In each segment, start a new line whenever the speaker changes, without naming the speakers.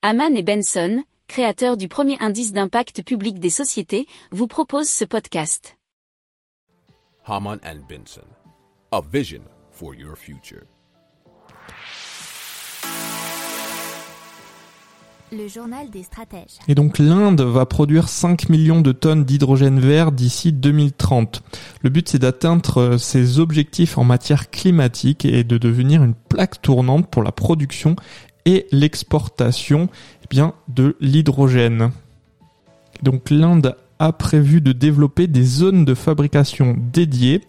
Haman et Benson, créateurs du premier indice d'impact public des sociétés, vous proposent ce podcast.
Haman and Benson, a vision for your future.
Le journal des stratèges.
Et donc l'Inde va produire 5 millions de tonnes d'hydrogène vert d'ici 2030. Le but c'est d'atteindre euh, ses objectifs en matière climatique et de devenir une plaque tournante pour la production et l'exportation eh de l'hydrogène. Donc l'Inde a prévu de développer des zones de fabrication dédiées,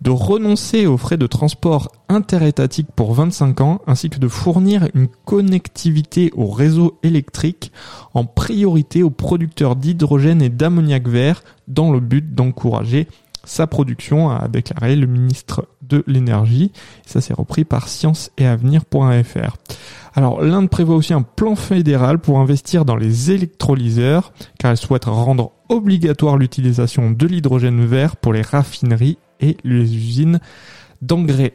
de renoncer aux frais de transport interétatiques pour 25 ans, ainsi que de fournir une connectivité au réseau électrique en priorité aux producteurs d'hydrogène et d'ammoniac vert dans le but d'encourager sa production, a déclaré le ministre de l'énergie. Ça s'est repris par science et avenir.fr. Alors l'Inde prévoit aussi un plan fédéral pour investir dans les électrolyseurs car elle souhaite rendre obligatoire l'utilisation de l'hydrogène vert pour les raffineries et les usines d'engrais.